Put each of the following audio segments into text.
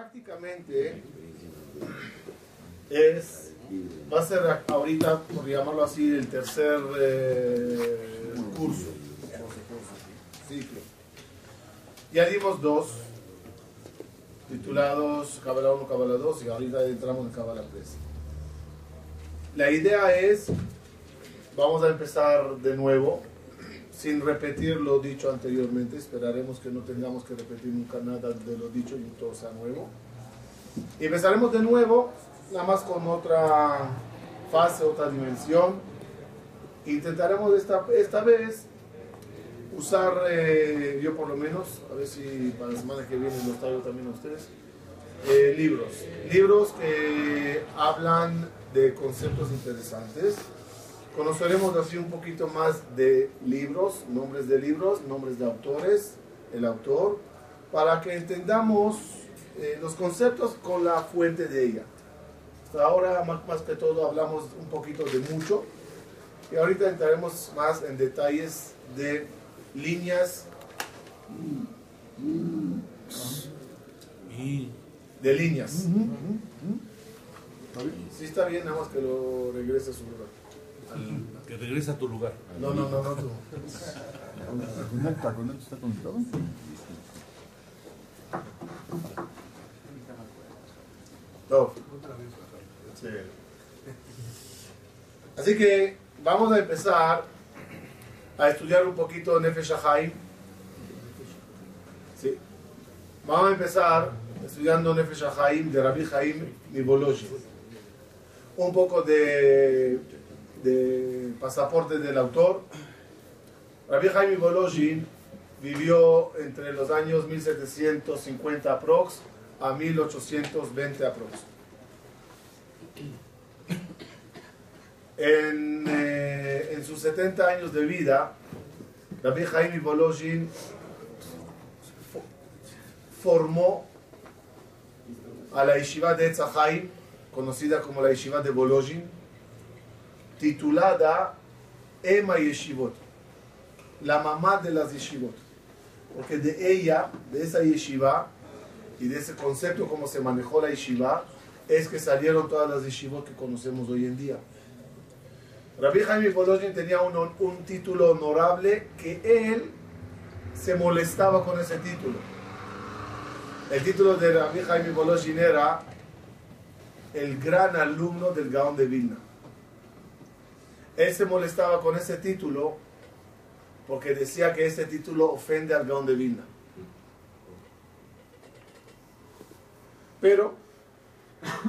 prácticamente es, va a ser ahorita, por llamarlo así, el tercer eh, curso, ciclo. Ya dimos dos, titulados Kabbalah 1, Kabbalah 2, y ahorita entramos en Kabbalah 3. La idea es, vamos a empezar de nuevo, sin repetir lo dicho anteriormente. Esperaremos que no tengamos que repetir nunca nada de lo dicho y todo sea nuevo. Y empezaremos de nuevo, nada más con otra fase, otra dimensión. Intentaremos esta, esta vez usar, eh, yo por lo menos, a ver si para la semana que viene los traigo también a ustedes, eh, libros. Libros que hablan de conceptos interesantes Conoceremos así un poquito más de libros, nombres de libros, nombres de autores, el autor, para que entendamos eh, los conceptos con la fuente de ella. Hasta ahora, más, más que todo, hablamos un poquito de mucho y ahorita entraremos más en detalles de líneas de líneas. Sí está bien, nada más que lo regrese a su lugar que regrese a tu lugar. No, no, no, no tú. está conectado? No. Sí. Así que vamos a empezar a estudiar un poquito Nefesh Haim. Sí. Vamos a empezar estudiando Nefesh Haim de Rabbi Haim Mibologi. Un poco de de pasaporte del autor. Rabbi Jaime Bolojin vivió entre los años 1750 aprox a 1820 aprox. En, eh, en, sus 70 años de vida, Rabbi Jaime Bolojin formó a la yeshiva de Etzahaim, conocida como la yeshiva de Bolojin, titulada Emma Yeshivot, la mamá de las yeshivot. Porque de ella, de esa yeshiva y de ese concepto como se manejó la yeshiva, es que salieron todas las yeshivot que conocemos hoy en día. Rabbi Jaime Bolojin tenía un, un título honorable que él se molestaba con ese título. El título de Rabbi Jaime Bolojin era el gran alumno del Gaón de Vilna. Él se molestaba con ese título porque decía que ese título ofende al Gaón de Vilna. Pero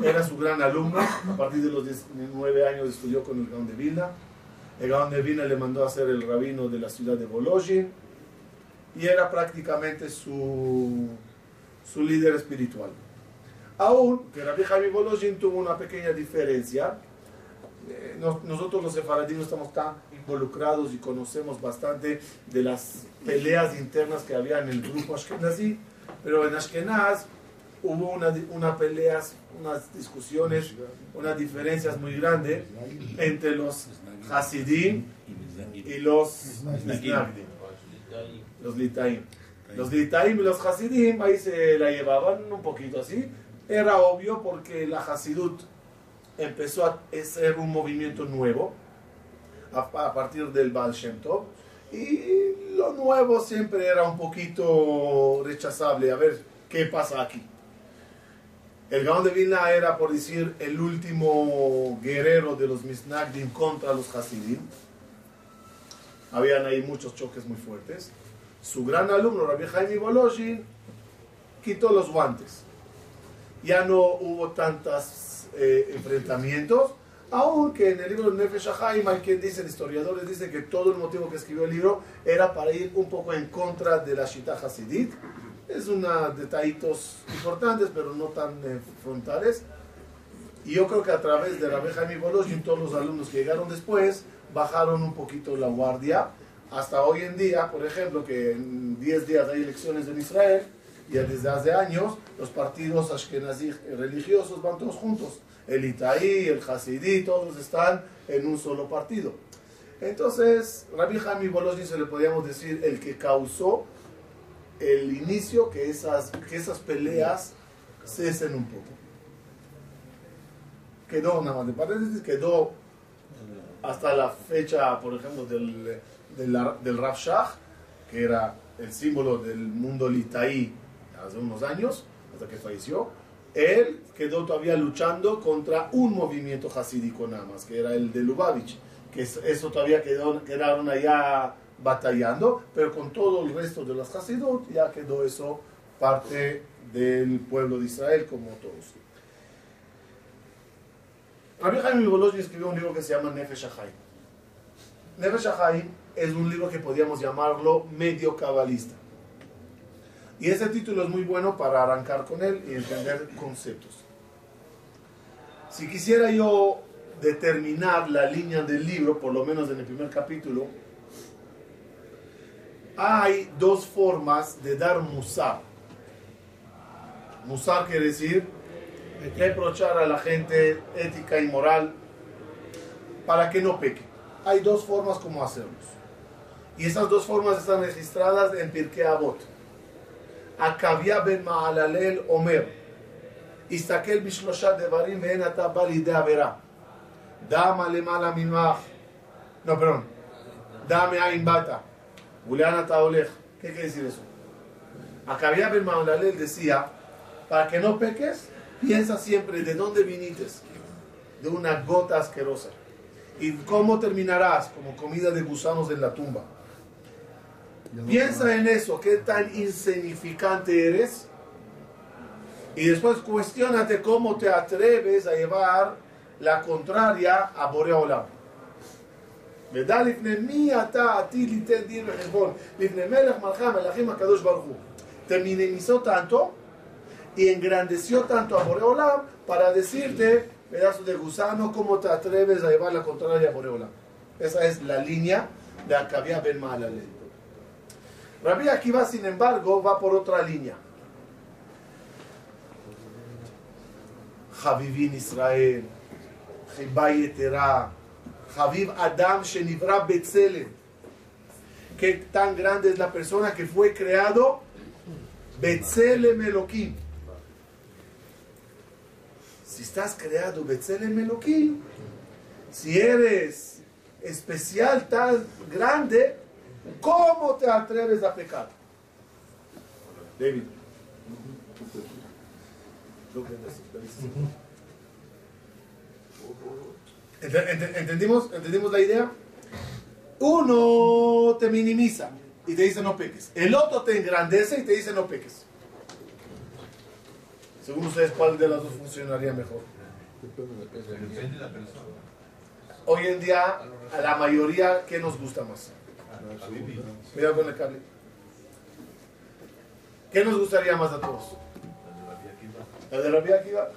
era su gran alumno, a partir de los 19 años estudió con el Gaón de Vilna. El Gaón de Vilna le mandó a ser el rabino de la ciudad de Bolojin y era prácticamente su, su líder espiritual. Aún que Rabbi Javi Bolojin tuvo una pequeña diferencia, eh, nosotros los sefaradíes estamos tan involucrados y conocemos bastante de las peleas internas que había en el grupo Ashkenazi, pero en Ashkenaz hubo una, una peleas, unas discusiones, unas diferencias muy grandes entre los Hasidim y los los Litaim. Los Litaim y los Hasidim ahí se la llevaban un poquito así. Era obvio porque la Hasidut empezó a ser un movimiento nuevo a, partir del Baal Shem. Y lo nuevo siempre era un poquito rechazable. A ver, ¿qué pasa aquí? El Gaon de Vilna era, por decir, el último guerrero de los Misnagdim contra los Hasidim. Habían ahí muchos choques muy fuertes. Su gran alumno, Rabbi Jaime Boloshin, quitó los guantes. Ya no hubo tantas eh, enfrentamientos, aunque en el libro de Nefesh Haim hay quien dice, historiadores dicen que todo el motivo que escribió el libro era para ir un poco en contra de la Shita Hasidit. Es una detallitos importantes, pero no tan eh, frontales. Y yo creo que a través de Jaime Bolos y todos los alumnos que llegaron después, bajaron un poquito la guardia. Hasta hoy en día, por ejemplo, que en 10 días hay elecciones en Israel, ya desde hace años los partidos ashkenazí religiosos van todos juntos. El Itaí, el Hasidí, todos están en un solo partido. Entonces, Rabbi Hami Boloshin se le podríamos decir el que causó el inicio que esas, que esas peleas cesen un poco. Quedó, nada más de paréntesis, quedó hasta la fecha, por ejemplo, del, del, del que era el símbolo del mundo litaí hace unos años, hasta que falleció. Él quedó todavía luchando contra un movimiento hasídico nada más, que era el de Lubavitch, que eso todavía quedó, quedaron allá batallando, pero con todo el resto de las Hasidot ya quedó eso parte del pueblo de Israel como todos. Rabbi Jaime Bologna escribió un libro que se llama Nefesh HaChaim. Nefesh HaChaim es un libro que podríamos llamarlo medio cabalista. Y ese título es muy bueno para arrancar con él y entender conceptos. Si quisiera yo determinar la línea del libro, por lo menos en el primer capítulo, hay dos formas de dar musar. Musar quiere decir reprochar a la gente ética y moral para que no peque. Hay dos formas como hacerlos. Y esas dos formas están registradas en Pirkei Avot. Akavia ben Maalalel Omer. Istakel bishlosha devarim ve'en ata bal avera. Dama lemala mimach. No, perdón. Dame ain bata. Julián ata olech. ¿Qué quiere decir eso? Akavia ben Maalalel decía, para que no peques, Piensa siempre de dónde viniste, de una gota asquerosa. ¿Y cómo terminarás? Como comida de gusanos en la tumba. Piensa en eso, qué tan insignificante eres. Y después cuestionate cómo te atreves a llevar la contraria a Borea Olam. Te minimizó tanto y engrandeció tanto a Boreolam para decirte, pedazo de gusano, cómo te atreves a llevar la contraria a Boreolam. Esa es la línea de Akabia Ben Mahalale. Rabbi Akiva, sin embargo, va por otra línea. Javivin Israel, Jibay Etera, Javiv Adam Shenivra Betzelem. Qué tan grande es la persona que fue creado Betzelem Elohim si estás creado Betzelem Elohim, si eres especial, tan grande, ¿cómo te atreves a pecar? David. ¿Entendimos, ¿Entendimos la idea? Uno te minimiza y te dice no peques. El otro te engrandece y te dice no peques. Según ustedes, ¿cuál de las dos funcionaría mejor? Depende de la persona. Hoy en día, a la mayoría, ¿qué nos gusta más? Mira con el cable. ¿Qué nos gustaría más a todos? La de Rabia Akiva.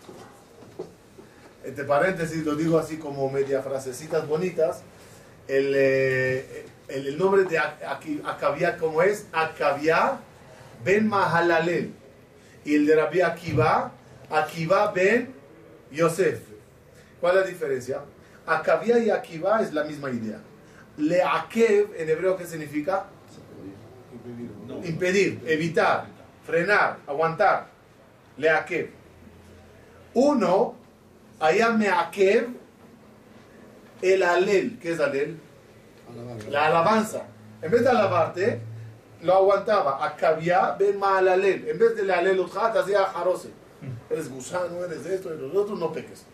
Entre paréntesis, lo digo así como media frasecitas bonitas. El, eh, el, nombre de Akavia, ¿cómo es? Akavia Ben Mahalalel y el de Rabbi Akiva, Akiva ben Yosef. ¿Cuál es la diferencia? Akavia y Akiva es la misma idea. Leakev en hebreo, ¿qué significa? Impedir, evitar, frenar, aguantar. Leakev. Uno, allá meakev el alel. ¿Qué es alel? La alabanza. En vez de alabarte, lo aguantaba. Acabía ben malalel. En vez de la alelutja, te hacía jarose. Eres gusano, eres esto, y los otros no peques.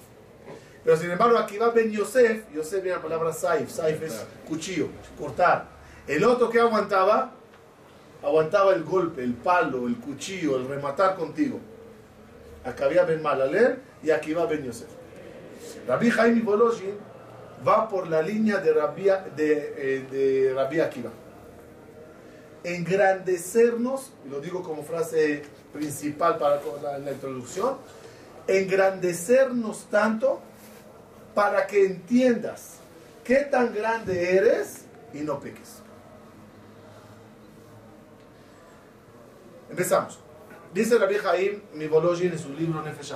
Pero sin embargo, aquí va Ben Yosef. Yosef viene la palabra saif. Saif es cuchillo, cortar. El otro que aguantaba, aguantaba el golpe, el palo, el cuchillo, el rematar contigo. Acabía Ben Malalel y aquí va Ben Yosef. Rabbi Jaime Boloshin va por la línea de Rabbi, de, eh, de Rabbi Akiva engrandecernos, lo digo como frase principal para la, introducción, engrandecernos tanto para que entiendas qué tan grande eres y no peques. Empezamos. Dice la vieja Jaim Mibolojin en su libro Nefesh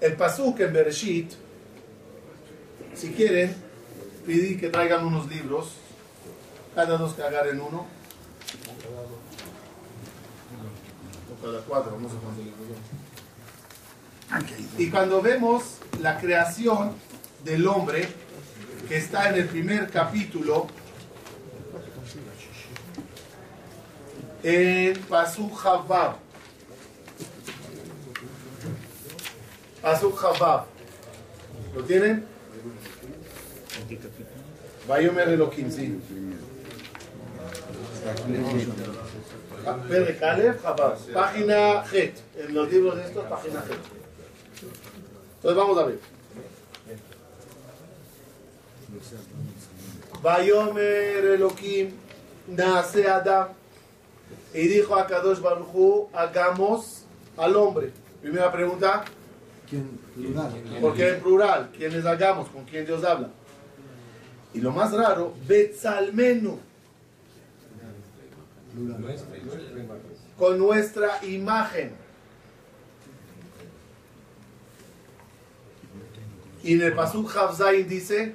El pasuk en Bereshit, si quieren, pedí que traigan unos libros cada dos que agarren uno. Las 4, no sé cuándo Y cuando vemos la creación del hombre, que está en el primer capítulo, en Pasuk Havav. Pasuk Havav. ¿Lo tienen? Vayomer Elohim, sí. פרק א', חבל, página G, en los libros de estos, página G. Entonces vamos a ver. Vayomer Elohim, nace Adam, y dijo a Kadosh Baruchu, hagamos al hombre. Primera pregunta. ¿Quién? Plural. ¿Por qué en plural? ¿Quiénes hagamos? ¿Con quién Dios habla? Y lo más raro, Betzalmenu. Con nuestra imagen. Y en el Pasuk Havzain dice,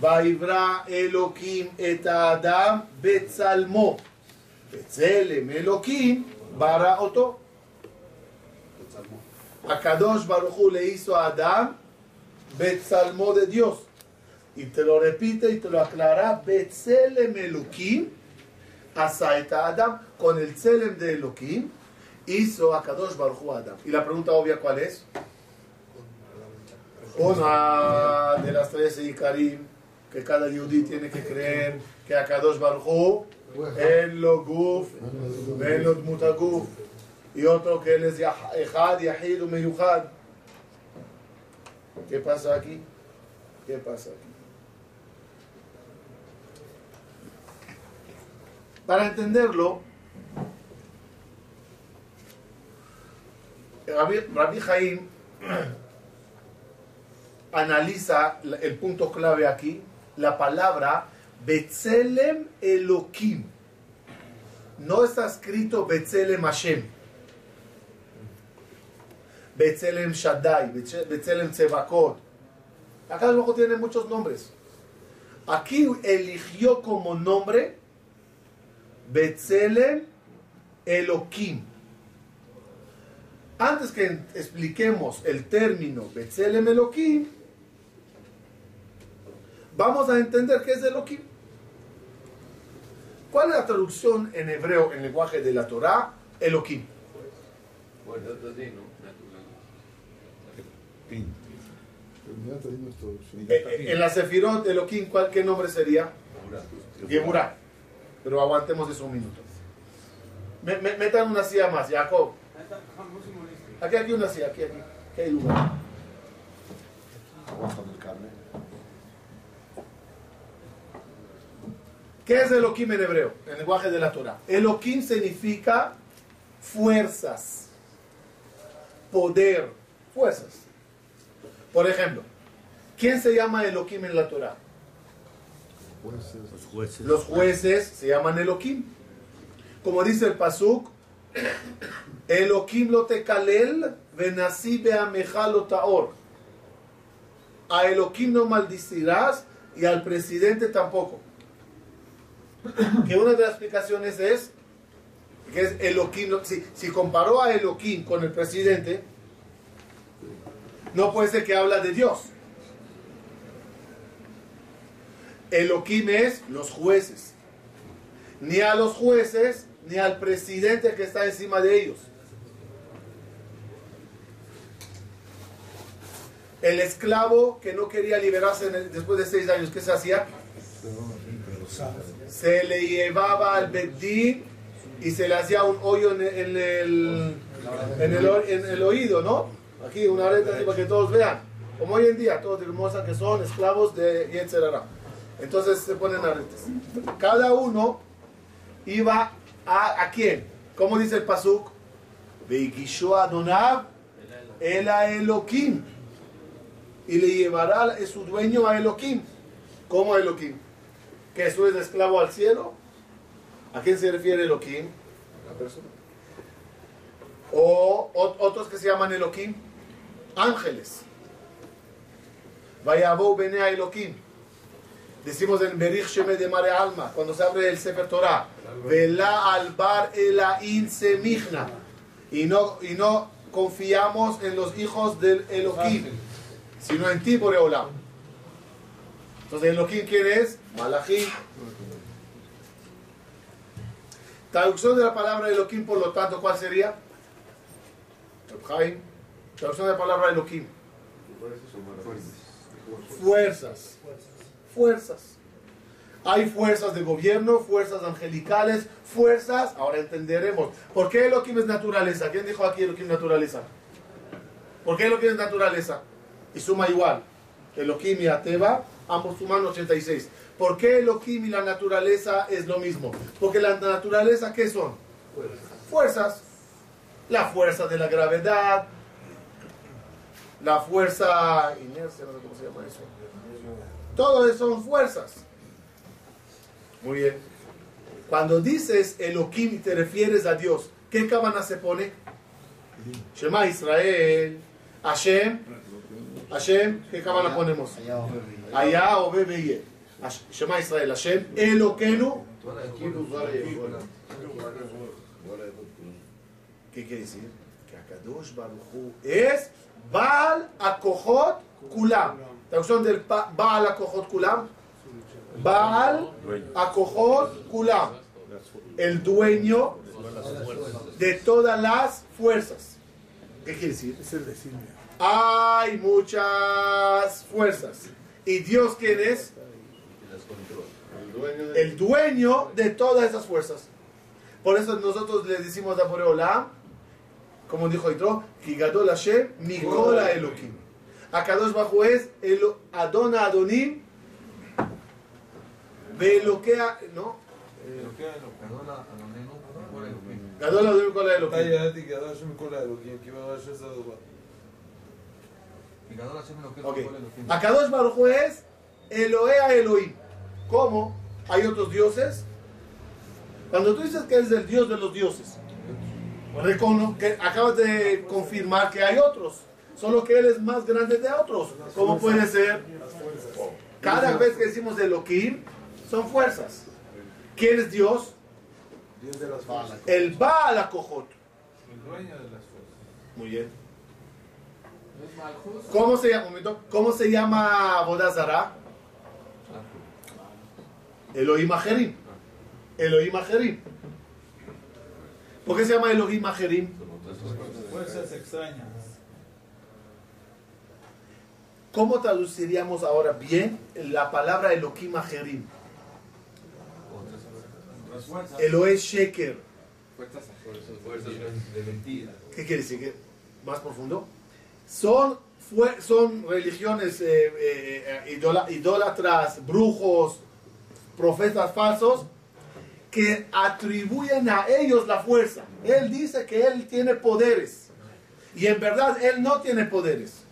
Vaivra Elohim et Adam Betzalmo. Betzelem Elohim bara oto. Akadosh Baruchu le hizo a Adam Betzalmo de Dios. Y te lo repite y te lo aclara, Betzelem Elohim Asaita Adam, con el Tselem de Elohim, hizo a Kadosh Baruch Hu Adam. Y la pregunta obvia, ¿cuál es? Una de las tres Ikarim que cada yudí tiene que creer que a Kadosh Baruch Hu, en lo guf, en lo mutaguf, y otro que él es Echad, Yahid, Meyuchad. ¿Qué pasa aquí? ¿Qué pasa aquí? Para entenderlo, Rabbi Jaim analiza el punto clave aquí, la palabra Betzelem Elohim. No está escrito Betzelem Hashem. Betzelem Shaddai, Betzelem Tzevakot. Acá abajo tiene muchos nombres. Aquí eligió como nombre Betzelem Elohim. Antes que expliquemos el término Betzelem Elohim, vamos a entender qué es Elohim. ¿Cuál es la traducción en hebreo, en lenguaje de la Torah? Elohim. Eh, en la Sefirot, Elohim, ¿cuál, ¿qué nombre sería? Geburah. Pero aguantemos eso un minuto. Me, me, metan una silla más, Jacob. Aquí, aquí una silla, aquí, aquí. Aquí hay lugar. ¿Qué es Elohim en hebreo? En el lenguaje de la Torah. Elohim significa fuerzas, poder, fuerzas. Por ejemplo, ¿quién se llama Elohim en la Torah? Los jueces. Los jueces se llaman Elohim. Como dice el Pasuk, Elohim lo tekalel venasi beameja lo taor. A Elohim no maldicirás y al presidente tampoco. Que una de las explicaciones es que es Elohim, si, si comparó a Elohim con el presidente, no puede ser que habla de Dios. Elohim es los jueces. Ni a los jueces, ni al presidente que está encima de ellos. El esclavo que no quería liberarse después de seis años, ¿qué se hacía? Se le llevaba al Bedín y se le hacía un hoyo en el, en el, en el, oído, ¿no? Aquí una areta así para que todos vean. Como hoy en día, todos hermosa que son esclavos de Yetzerara. Entonces se ponen aretes. Cada uno iba a, a quién? ¿Cómo dice el Pasuk? Adonab el a Elohim. Y le llevará a su dueño a Elohim. ¿Cómo Elohim? ¿Que eso es esclavo al cielo? ¿A quién se refiere Elohim? La persona. O, otros que se llaman Elohim, ángeles. Vaya Bene a Elohim. Decimos en Berich Sheme de Mare Alma, cuando se abre el Sefer Torah. Vela al bar elain semigna. Y no, y no confiamos en los hijos del Elohim, sino en ti, Boreolam. Entonces, Elohim, ¿quién es? Malachim. Traducción de la palabra Elohim, por lo tanto, ¿cuál sería? Traducción de la palabra Elohim. Fuerzas. Fuerzas. Hay fuerzas de gobierno, fuerzas angelicales, fuerzas, ahora entenderemos. ¿Por qué Elohim es naturaleza? ¿Quién dijo aquí Elohim naturaleza? ¿Por qué Elohim es naturaleza? Y suma igual. Elohim y Ateba, ambos suman 86. ¿Por qué Elohim y la naturaleza es lo mismo? Porque la naturaleza, ¿qué son? Fuerzas. La fuerza de la gravedad, la fuerza inercia, no sé cómo se llama eso. Todo eso son fuerzas. Muy bien. Cuando dices Elohim y te refieres a Dios, ¿qué cabana se pone? Shema Israel, Hashem, Hashem, ¿qué cabana ponemos? Allá o Bebe Shema Israel, Hashem, Eloquenu. ¿Qué quiere decir? Que Akadosh Baruchu es Baal Akohot Kulam. Traducción del Baal Akohot Kulam. Baal Akohot Kulam. El dueño de todas las fuerzas. ¿Qué quiere decir? Es el decirme. Hay muchas fuerzas. ¿Y Dios quién es? El dueño de todas esas fuerzas. Por eso nosotros le decimos a Boreolam, como dijo Itro, Kigadol Hashem, Mikola Elohim. Akadosh Bajo es el Adona Adonim, Beloquea, ¿no? Gadol Adonim Mikola מתי Elohim. ידעתי גדול השם מכל האלוקים, כי ברור שזה הדבר. Ok. Akadosh Baruj es Eloea Elohim. ¿Cómo? ¿Hay otros dioses? Cuando tú dices que es el dios de los dioses, recono que acabas de confirmar que hay otros, solo que él es más grande de otros. ¿Cómo puede ser? Cada vez que decimos Elohim, son fuerzas. ¿Quién es Dios? Dios de las fuerzas. El Baal Akojot. El dueño de las fuerzas. Muy bien. ¿Cómo se llama? ¿Cómo se llama Bodazara? Elohim Ajerim. Elohim Ajerim. ¿Por qué se llama Elohim Ajerim? Fuerzas extrañas. ¿Cómo traduciríamos ahora bien la palabra Elohim Ajerim? Elohe Sheker. Fuerzas de mentira. ¿Qué quiere decir? ¿Qué? ¿Más profundo? Son, fue- son religiones eh, eh, eh, idólatras, brujos, profetas falsos, que atribuyen a ellos la fuerza. Él dice que él tiene poderes. Y en verdad él no tiene poderes.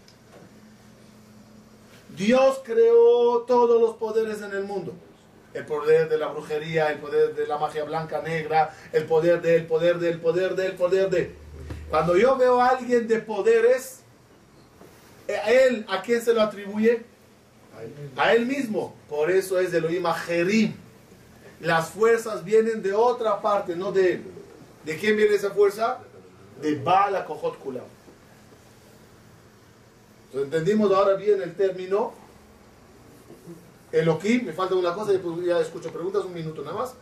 Dios creó todos los poderes en el mundo. El poder de la brujería, el poder de la magia blanca, negra, el poder del poder del poder del poder de. Cuando yo veo a alguien de poderes, eh, a él, ¿a quién se lo atribuye? A él mismo. Por eso es de Elohim Jerim. Las fuerzas vienen de otra parte, no de él. ¿De quién viene esa fuerza? De Baal Akojot Kulam. Entonces, entendimos ahora bien el término Elohim. Me falta una cosa y ya escucho preguntas, un minuto nada más.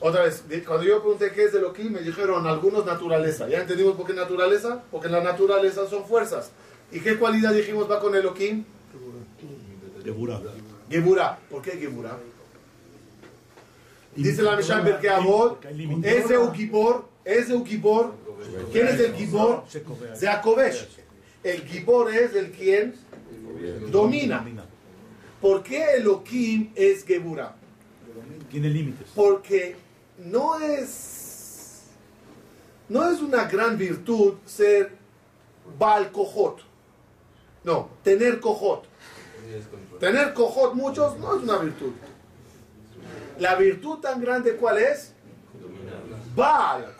Otra vez, cuando yo pregunté qué es Elohim, me dijeron algunos naturaleza. ¿Ya entendimos por qué naturaleza? Porque la naturaleza son fuerzas. ¿Y qué cualidad dijimos va con Elohim? Geburah. Geburah. ¿Por qué Geburah? Dice la hay límites. ese un Gibor, ese un Gibor. ¿Quién es el Gibor? De Akovesh. El Gibor es el quien domina. ¿Por qué Elohim es Geburah? Tiene límites. Porque no es no es una gran virtud ser Baal Kohot. No, tener Kohot. Tener Kohot muchos no es una virtud. La virtud tan grande ¿cuál es? Baal.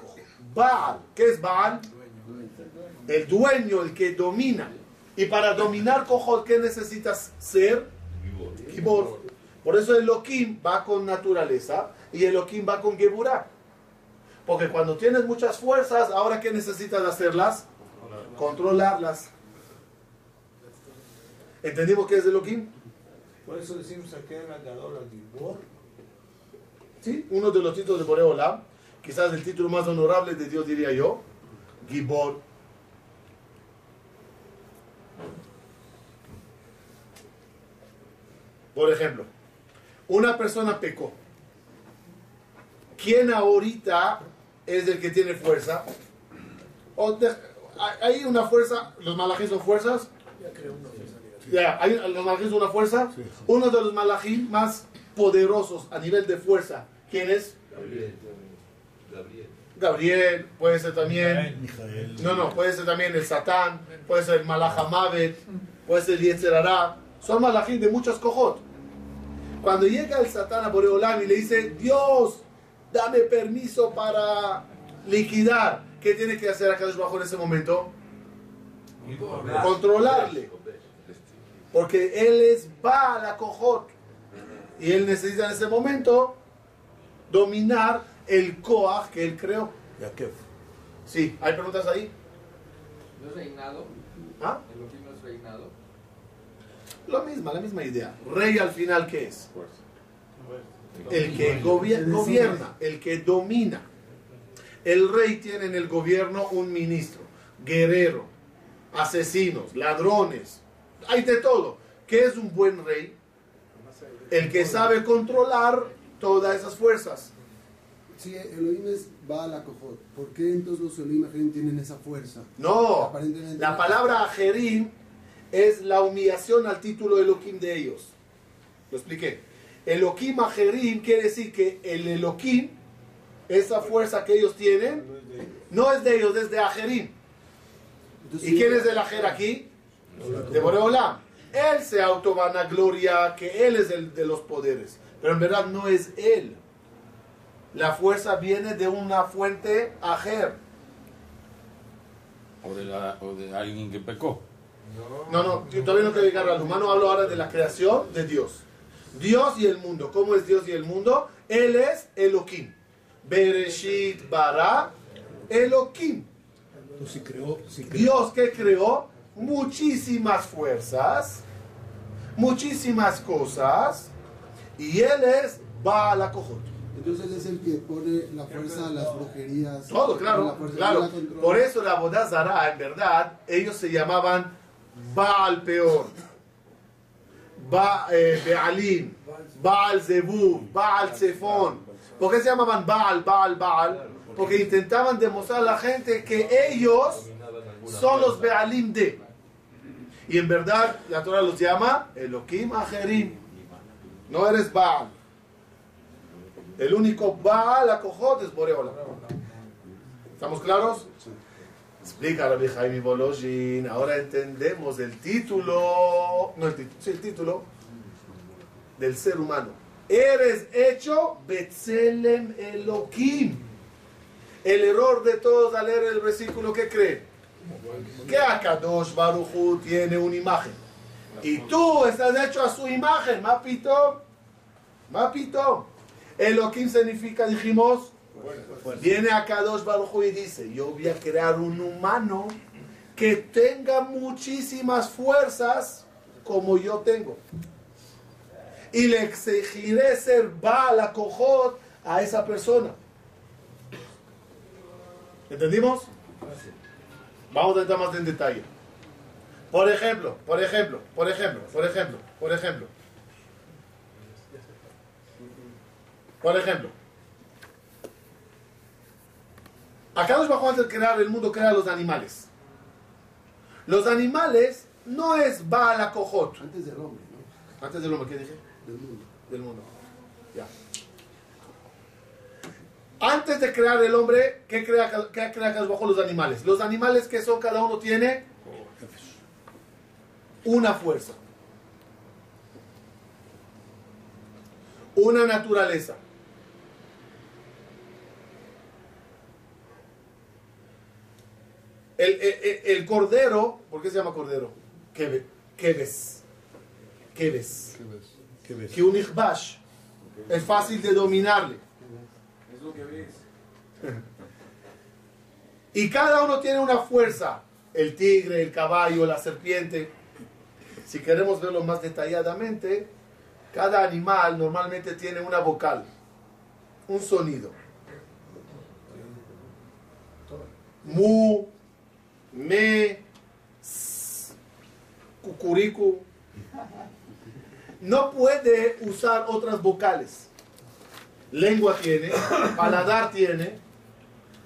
Baal. ¿Qué es Baal? El dueño, el que domina. Y para dominar Kohot, ¿qué necesitas ser? Gibor. Por eso Elohim va con naturaleza y Elohim va con Geburah. Porque cuando tienes muchas fuerzas, ahora ¿qué necesitas hacerlas? Controlarlas. ¿Entendimos qué es Elohim? Por eso decimos aquí en la Gadol al Gibor. ¿Sí? Uno de los títulos de Boreolam, quizás el título más honorable de Dios diría yo, Gibor. Por ejemplo, una persona pecó. ¿Quién ahorita es el que tiene fuerza? O de- hay una fuerza, los malajín son fuerzas. Ya, hay, los malajín son una fuerza. Uno de los malajín más poderosos a nivel de fuerza. ¿Quién es? Gabriel. Gabriel. Gabriel, puede ser también. Mijael. No, no, puede ser también el Satán, puede ser el Malachamavet, puede ser el Yetzerará. Son malajín de muchas cojot. Cuando llega el Satán a Boreolam y le dice, Dios, dame permiso para liquidar, ¿qué tiene que hacer acá bajo en ese momento? Controlarle. Porque él es Baal a cojot. Y él necesita en ese momento dominar el Koach que él creó. Yaakov. Sí, ¿hay preguntas ahí? ¿No es reinado? ¿Ah? ¿Elohim no es reinado? Lo mismo, la misma idea. Rey al final, ¿qué es? El que gobier- gobierna, el que domina. El rey tiene en el gobierno un ministro, guerrero, asesinos, ladrones, hay de todo. ¿Qué es un buen rey? El que sabe controlar todas esas fuerzas. Sí, Elohim es Baal. ¿Por qué entonces los Elohim Ajerim tienen esa fuerza? No, Aparentemente la palabra Ajerim es la humillación al título Elohim de ellos. Lo expliqué. Elohim Ajerim quiere decir que el Elohim, esa fuerza que ellos tienen, no es de ellos, es de Ajerim. Entonces, ¿Y quién es el Ajer aquí? De Boreolam. Él se autovana-gloria que él es el de los poderes. Pero en verdad no es él. La fuerza viene de una fuente Ajer. O de, la- o de alguien que pecó. No, no, yo todavía no quiero llegar al humano, hablo ahora de la creación de Dios. Dios y el mundo. ¿Cómo es Dios y el mundo? Él es Elohim. Bereshit bara Elohim. Entonces, si creó, si creó, Dios que creó muchísimas fuerzas, muchísimas cosas, y Él es Baal. Entonces él es el que pone la fuerza a las brujerías. Todo, La claro, claro. Por eso la Bodazara, en verdad, ellos se llamaban Baal Peor, ba, eh, Bealim, Baal Zebub, Baal Zephon. ¿Por qué se llamaban Baal, Baal, Baal? Porque intentaban demostrar a la gente que ellos son los Bealim de. Y en verdad, la Torah los llama Elohim Ajerim. No eres Baal. El único Baal Akojot es Boreola. ¿Estamos claros? Explica Rabbi Jaime Boloshin. Ahora entendemos el título, no el título, sí, el título del ser humano. Eres hecho Betzelem Elohim. El error de todos al leer el versículo que creen que Akadosh Baruchu tiene una imagen y tú estás hecho a su imagen, Mapito, Mapito. Elohim significa, dijimos, Viene a Kadosh Baruj y dice, yo voy a crear un humano que tenga muchísimas fuerzas como yo tengo. Y le exigiré ser Baal Akojot a esa persona. ¿Entendimos? Vamos a entrar más en detalle. Por ejemplo, por ejemplo, por ejemplo, por ejemplo, por ejemplo. Por ejemplo. Acá nos bajó antes de crear el mundo, crea los animales. Los animales no es Baal. Antes del hombre, ¿no? Antes del hombre, ¿qué dije? Del mundo. Del mundo. Ya. Antes de crear el hombre, ¿qué crea, qué crea bajo los animales? Los animales que son, cada uno tiene una fuerza. Una naturaleza. El, el- el- el cordero, ¿por qué se llama cordero? ¿Qué, ve- qué ves? ¿Qué ves? ¿Qué ves? que un Ichbash. Es fácil de dominarle. Y cada uno tiene una fuerza. El tigre, el caballo, la serpiente. Si queremos verlo más detalladamente, cada animal normalmente tiene una vocal, un sonido. Mu, me, s. No puede usar otras vocales. Lengua tiene, paladar tiene,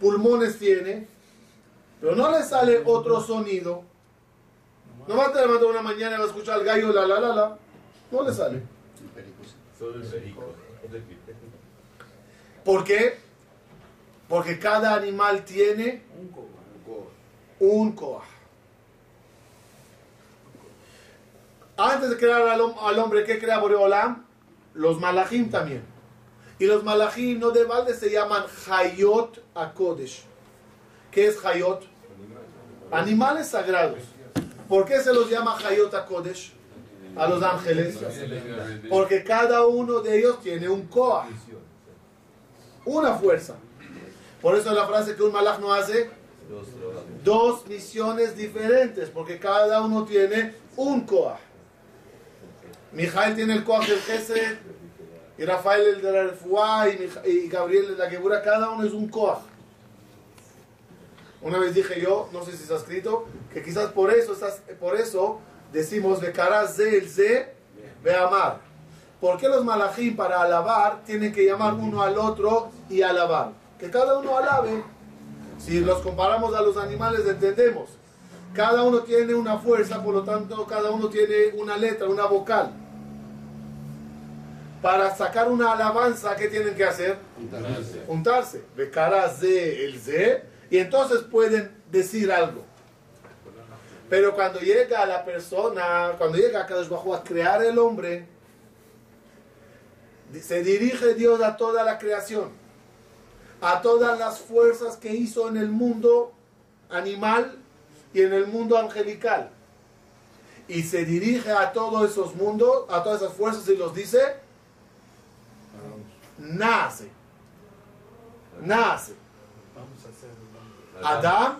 pulmones tiene, pero no le sale otro sonido. No va a levantar una mañana y va a escuchar al gallo la la la la. No le sale. ¿Por qué? Porque cada animal tiene un koah. Antes de crear al, hom- al hombre, ¿qué crea Boreolam? Los malachim también. Y los malachim no de balde se llaman Hayot Akodesh. ¿Qué es Hayot? Animales sagrados. ¿Por qué se los llama Hayot Akodesh? A los ángeles. Porque cada uno de ellos tiene un koah. Una fuerza. Por eso la frase que un malach no hace dos misiones diferentes, porque cada uno tiene un koah. Mijael tiene el koah del Gesed, y Rafael el de la Refuá, y, Gabriel el de la Gebura, cada uno es un koah. Una vez dije yo, no sé si está escrito, que quizás por eso, por eso decimos Bekarás ze el ze, amar. ¿Por qué los malachim para alabar tienen que llamar uno al otro y alabar? Que cada uno alabe. Si los comparamos a los animales entendemos. Cada uno tiene una fuerza, por lo tanto cada uno tiene una letra, una vocal. Para sacar una alabanza, ¿qué tienen que hacer? Juntarse. Bekarás ze el ze. Y entonces pueden decir algo. Pero cuando llega la persona, cuando llega Kadosh Bajo a crear el hombre, se dirige Dios a toda la creación, a todas las fuerzas que hizo en el mundo animal y en el mundo angelical. Y se dirige a todos esos mundos, a todas esas fuerzas y los dice, nace, nace. Vamos a hacer Adam,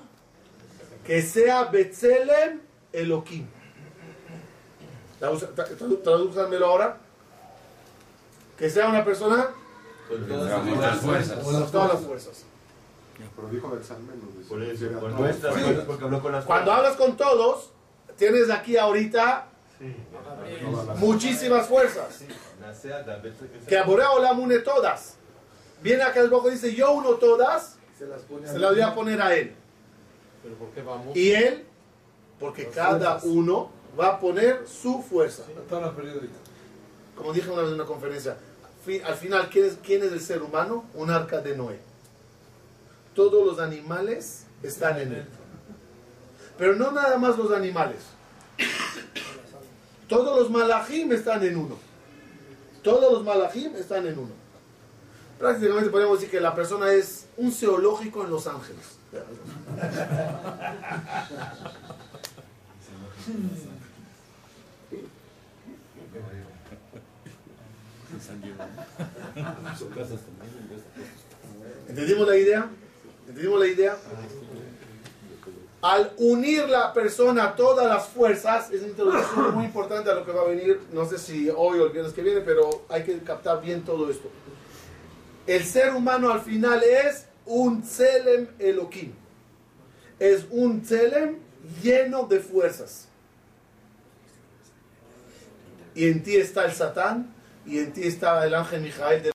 que sea Betzelem Elohim. Traduc- tra- tradu- Tradúzanmelo ahora. Que sea una persona Con Muchas fuerzas. con todas las fuerzas. Pero dijo fuerzas, las Cuando hablas con todos, tienes aquí ahorita muchísimas fuerzas. Que Aborea Olam une todas. Viene acá el bojo y dice, yo uno todas, Se las pone se las voy a poner a él. ¿Pero por qué vamos? Y él, porque cada uno va a poner su fuerza. Como dije una vez en una conferencia, al final, ¿quién es, quién es el ser humano? Un arca de Noé. Todos los animales están en él. Pero no nada más los animales. Todos los malachim están en uno. Todos los malachim están en uno. Prácticamente podríamos decir que la persona es un zoológico en Los Ángeles. ¿Entendimos la idea? ¿Entendimos la idea? Al unir la persona a todas las fuerzas, es una introducción muy importante a lo que va a venir, no sé si hoy o el viernes que viene, pero hay que captar bien todo esto. El ser humano al final es un Tselem Elohim. Es un Tselem lleno de fuerzas. Y en ti está el Satán, y en ti está el ángel Mijael de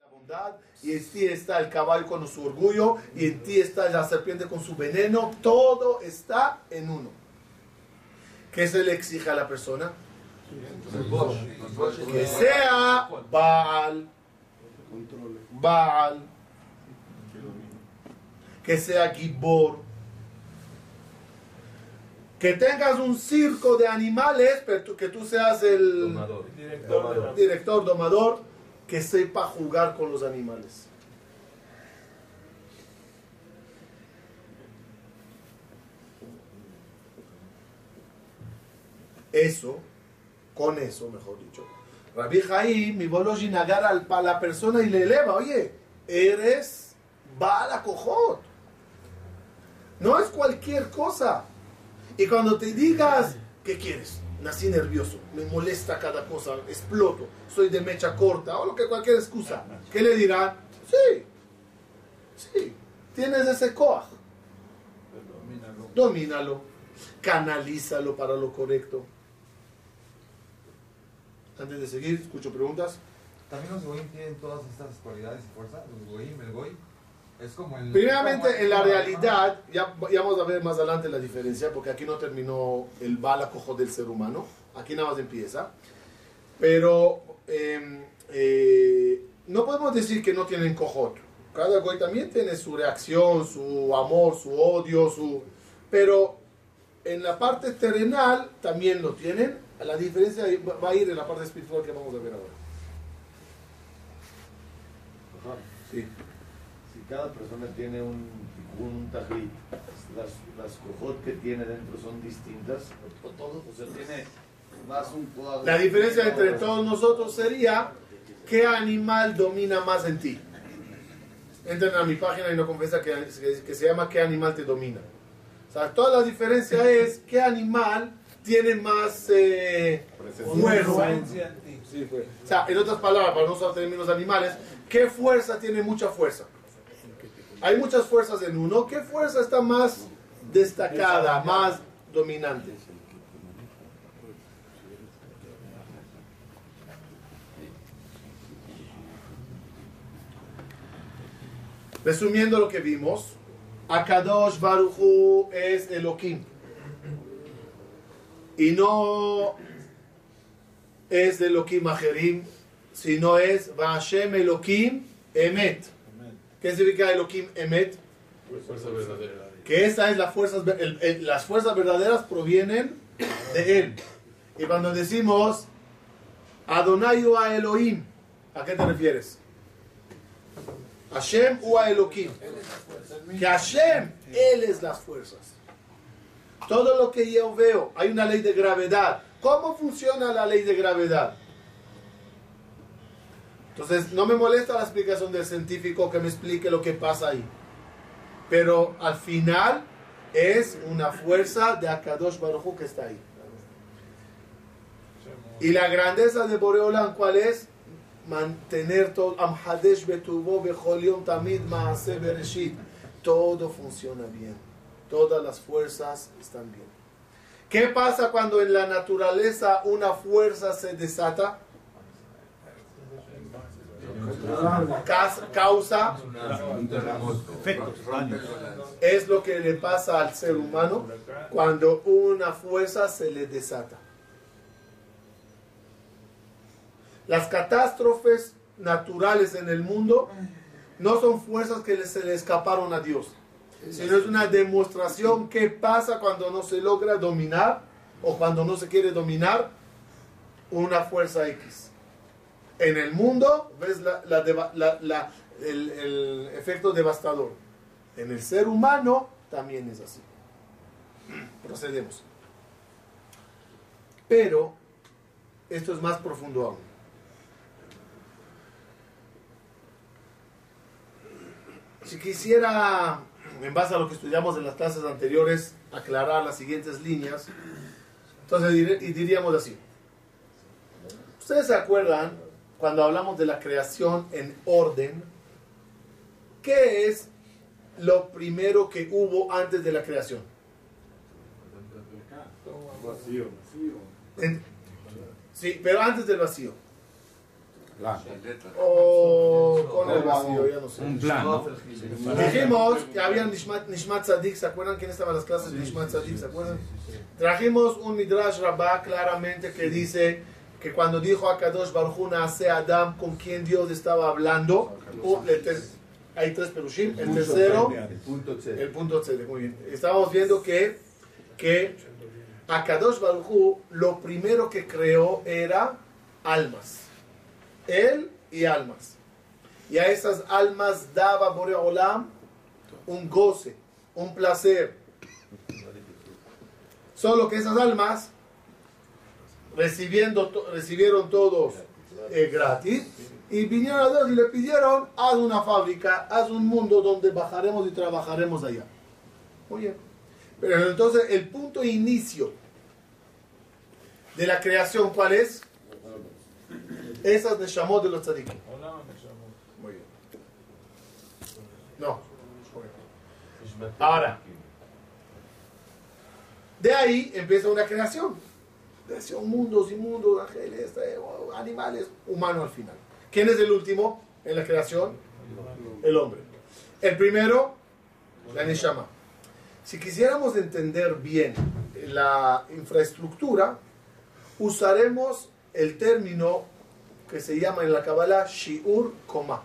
la bondad, y en ti está el caballo con su orgullo, y en ti está la serpiente con su veneno. Todo está en uno. ¿Qué se le exige a la persona? Que sea Baal. Baal, que sea Gibor, que tengas un circo de animales, pero tú- que tú seas el Domador. Director, domador, que sepa jugar con los animales. Eso, con eso, mejor dicho, Rabbi Jaim, mi Bolojin agarra al- a la persona y le eleva, oye, eres Bala Cojot. No es cualquier cosa. Y cuando te digas, ¿qué quieres? Nací nervioso, me molesta cada cosa, exploto, soy de mecha corta, o lo que cualquier excusa. ¿Qué le dirán? Sí, sí, tienes ese coaj. Domínalo, canalízalo para lo correcto. Antes de seguir, escucho preguntas. También los goyim tienen todas estas cualidades y fuerza. Los goyim, el goy, es como el. Primeramente, en la realidad, ya, ya vamos a ver más adelante la diferencia, porque aquí no terminó el bala cojo del ser humano, aquí nada más empieza. Pero eh, eh, no podemos decir que no tienen cojot. Cada goy también tiene su reacción, su amor, su odio, su... Pero en la parte terrenal también lo tienen. La diferencia va a ir en la parte espiritual que vamos a ver ahora. Sí. Si cada persona tiene un, un las, las cojot que tiene dentro son distintas, o todo, o sea, tiene más un cuadro. La diferencia entre todos nosotros sería qué animal domina más en ti. Entren a mi página y no confiesa que, que- que se llama qué animal te domina. O sea, toda la diferencia es qué animal tiene más eh, fuerza. O sea, en otras palabras, para no usar términos animales, ¿qué fuerza tiene mucha fuerza? Hay muchas fuerzas en uno. ¿Qué fuerza está más destacada, más dominante? Resumiendo lo que vimos, Akadosh Baruchu es Elohim. Y no es Elohim Ajerim, sino es Vashem Elohim Emet. ¿Qué significa Elohim Emet? Fuerza verdadera. Que esa es la fuerza, el- el- las fuerzas verdaderas provienen de él. Y cuando decimos Adonai o a Elohim, ¿a qué te refieres? Hashem o a Elohim. Que Hashem, Él es las fuerzas. Todo lo que yo veo, hay una ley de gravedad. ¿Cómo funciona la ley de gravedad? Entonces, no me molesta la explicación del científico que me explique lo que pasa ahí. Pero al final es una fuerza de Akadosh Baruj que está ahí. Y la grandeza de Boreolam, ¿cuál es? Mantener todo. Amhadesh betuvo bechol yom tamid maase bereshit. Todo funciona bien. Todas las fuerzas están bien. ¿Qué pasa cuando en la naturaleza una fuerza se desata? Causa Efectos, es lo que le pasa al ser humano cuando una fuerza se le desata. Las catástrofes naturales en el mundo no son fuerzas que se le escaparon a Dios, sino es una demostración qué pasa cuando no se logra dominar o cuando no se quiere dominar una fuerza X. En el mundo ves el- el efecto devastador. En el ser humano también es así. Procedemos. Pero esto es más profundo aún. Si quisiera, en base a lo que estudiamos en las clases anteriores, aclarar las siguientes líneas, entonces diríamos así. ¿Ustedes se acuerdan cuando hablamos de la creación en orden? ¿Qué es lo primero que hubo antes de la creación? Vacío. Sí, pero antes del vacío. Plan. O con el vacío, ya no sé. Un plan, ¿no? Dijimos que había Nishmat, Nishmat Tzadik, ¿se acuerdan quién estaba en las clases de Nishmat Tzadik? ¿Se acuerdan? Trajimos un Midrash Rabbah claramente que dice que cuando dijo a Kadosh Baruj hace Adam con quien Dios estaba hablando, el ter- hay tres perushim, el tercero, El punto C. el punto C, muy bien. Estábamos viendo que, que a Kadosh Baruj lo primero que creó era almas. Él y almas. Y a esas almas daba Boreolam un goce, un placer. Solo que esas almas recibiendo recibieron todos eh, gratis. Y vinieron a Dios y le pidieron, haz una fábrica, haz un mundo donde bajaremos y trabajaremos allá. Muy bien. Pero entonces el punto inicio de la creación, ¿cuál es? Esas Neshamot de los tzadikim. Muy bien. No. Ahora. De ahí empieza una creación. Creación, mundos y mundos, ángeles, eh, animales, humano al final. ¿Quién es el último en la creación? El hombre. El primero, la Neshama. Si quisiéramos entender bien la infraestructura, usaremos el término que se llama en la Kabbalah Shiur Koma.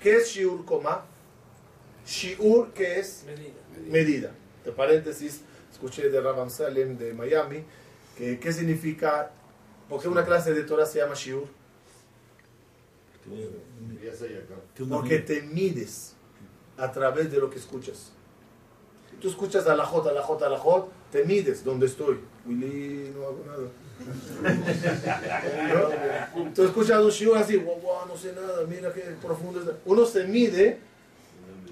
¿Qué es Shiur Koma? Shiur, que es medida. De paréntesis, escuché de Rabban Salem de Miami, que qué significa, ¿por qué una clase de Torah se llama Shiur? Porque te mides a través de lo que escuchas. Tú escuchas a la J, a la J, a la J, te mides donde estoy. Willy, no hago nada. ¿No? Tú escuchas un shiur así, wow, wow, no sé nada, mira qué profundo es. Uno se mide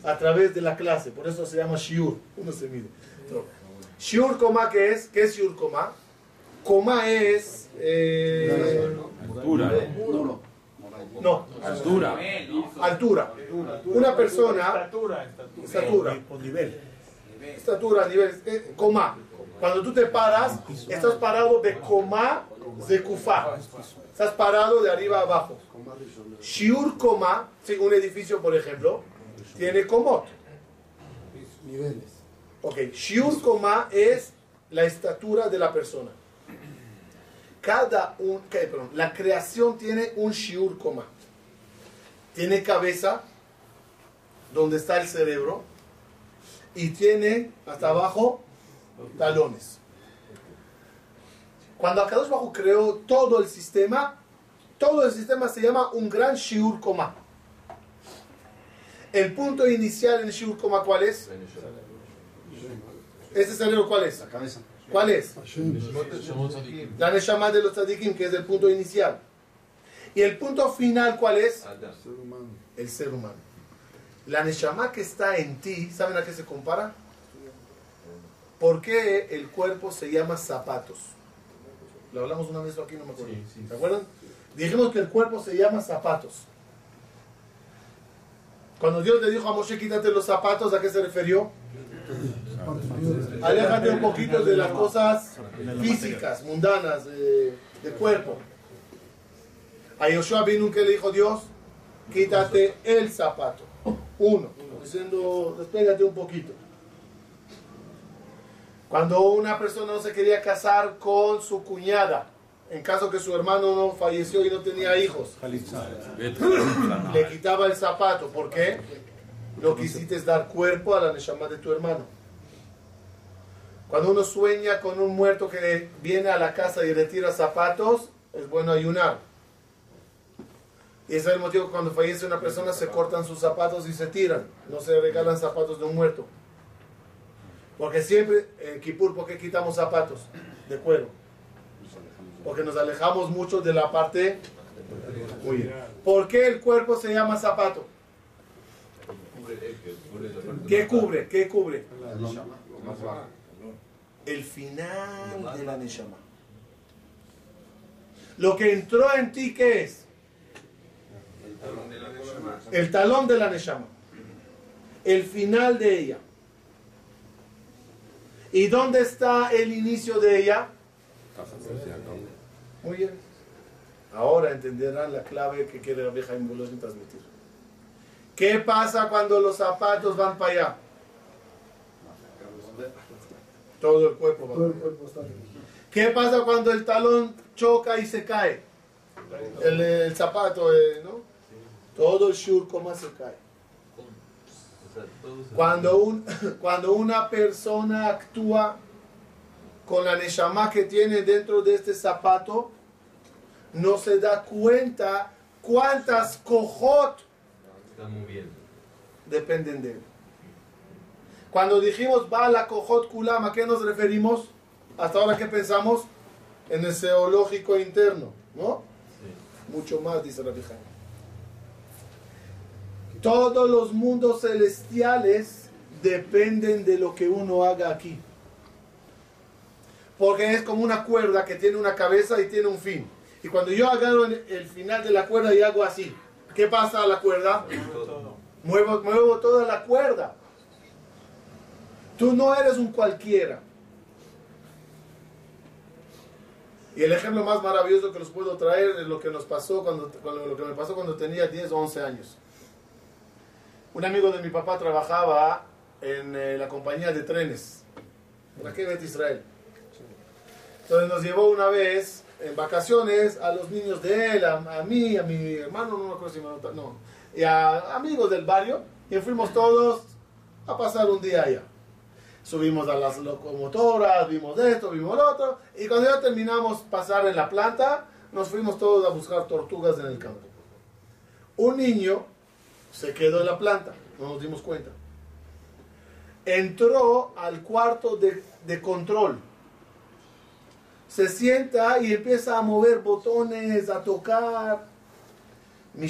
a través de la clase, por eso se llama shiur. Uno se mide. No. Shiur coma, ¿qué es? ¿Qué es shiur coma? Coma es... eh, Altura. no, Altura. altura. Una persona, Estatura, estatura. estatura. Con nivel. estatura, nivel, eh, coma. Cuando tú te paras, estás parado de coma de kufa. Estás parado de arriba a abajo. Shiur coma, sí, un edificio, por ejemplo, tiene comot. Niveles. Ok, shiur coma es la estatura de la persona. Cada un. Perdón, la creación tiene un shiur coma. Tiene cabeza, donde está el cerebro, y tiene hasta abajo talones. Cuando Akadosh Bajo creó todo el sistema, todo el sistema se llama un gran shiur coma. El punto inicial en shiur coma, ¿cuál es? ¿Este cerebro cuál es? La cabeza. ¿Cuál es? La Neshama de los tzadikim, que es el punto inicial. Y el punto final, ¿cuál es? Ser humano. El ser humano. La Neshama que está en ti, ¿saben a qué se compara? ¿Por qué el cuerpo se llama zapatos? Lo hablamos una vez aquí, no me acuerdo. ¿Se acuerdan? Dijimos que el cuerpo se llama zapatos. Cuando Dios le dijo a Moshe, quítate los zapatos, ¿a qué se refirió? Aléjate un poquito de las cosas físicas, mundanas, de, cuerpo. A Yoshua vino que le dijo Dios, quítate el zapato. Uno, diciendo, despégate un poquito. Cuando una persona no se quería casar con su cuñada, en caso que su hermano no falleció y no tenía hijos, le quitaba el zapato. ¿Por qué? Hiciste es dar cuerpo a la neshama de tu hermano. Cuando uno sueña con un muerto que viene a la casa y retira zapatos, es bueno ayunar. Y ese es el motivo que cuando fallece una persona se cortan sus zapatos y se tiran. No se regalan zapatos de un muerto. Porque siempre, en Kippur, ¿por qué quitamos zapatos de cuero? Porque nos alejamos mucho de la parte... Bien. ¿Por qué el cuerpo se llama zapato? ¿Qué cubre? ¿Qué cubre? El final de la Neshama. Lo que entró en ti, ¿qué es? El talón de la Neshama. El final de ella. ¿Y dónde está el inicio de ella? Muy bien. Ahora entenderán la clave que quiere la vieja Bolosín transmitir. ¿Qué pasa cuando los zapatos van para allá? Todo el cuerpo va Todo el cuerpo está ¿Qué pasa cuando el talón choca y se cae? El, el zapato, eh, ¿no? Todo el shur, ¿cómo se cae? Cuando, un, cuando una persona actúa con la neshama que tiene dentro de este zapato, no se da cuenta cuántas cojot dependen de él. Cuando dijimos va la cojot kulam, ¿a qué nos referimos? Hasta ahora, ¿qué pensamos? en el zoológico interno, ¿no? Mucho más, dice Rabbi Jaime. Todos los mundos celestiales dependen de lo que uno haga aquí. Porque es como una cuerda que tiene una cabeza y tiene un fin. Y cuando yo agarro el el final de la cuerda y hago así, ¿qué pasa a la cuerda? Muevo, muevo toda la cuerda. Tú no eres un cualquiera. Y el ejemplo más maravilloso que los puedo traer es lo que nos pasó cuando, lo que me pasó cuando tenía 10 o 11 años. Un amigo de mi papá trabajaba en eh, la compañía de trenes, en aquí en Israel. Entonces nos llevó una vez en vacaciones a los niños de él, a, a mí, a mi hermano, no me acuerdo si me no, y a amigos del barrio, y fuimos todos a pasar un día allá. Subimos a las locomotoras, vimos esto, vimos lo otro, y cuando ya terminamos pasar en la planta, nos fuimos todos a buscar tortugas en el campo. Un niño se quedó en la planta, no nos dimos cuenta. Entró al cuarto de, de control. Se sienta y empieza a mover botones, a tocar. Mi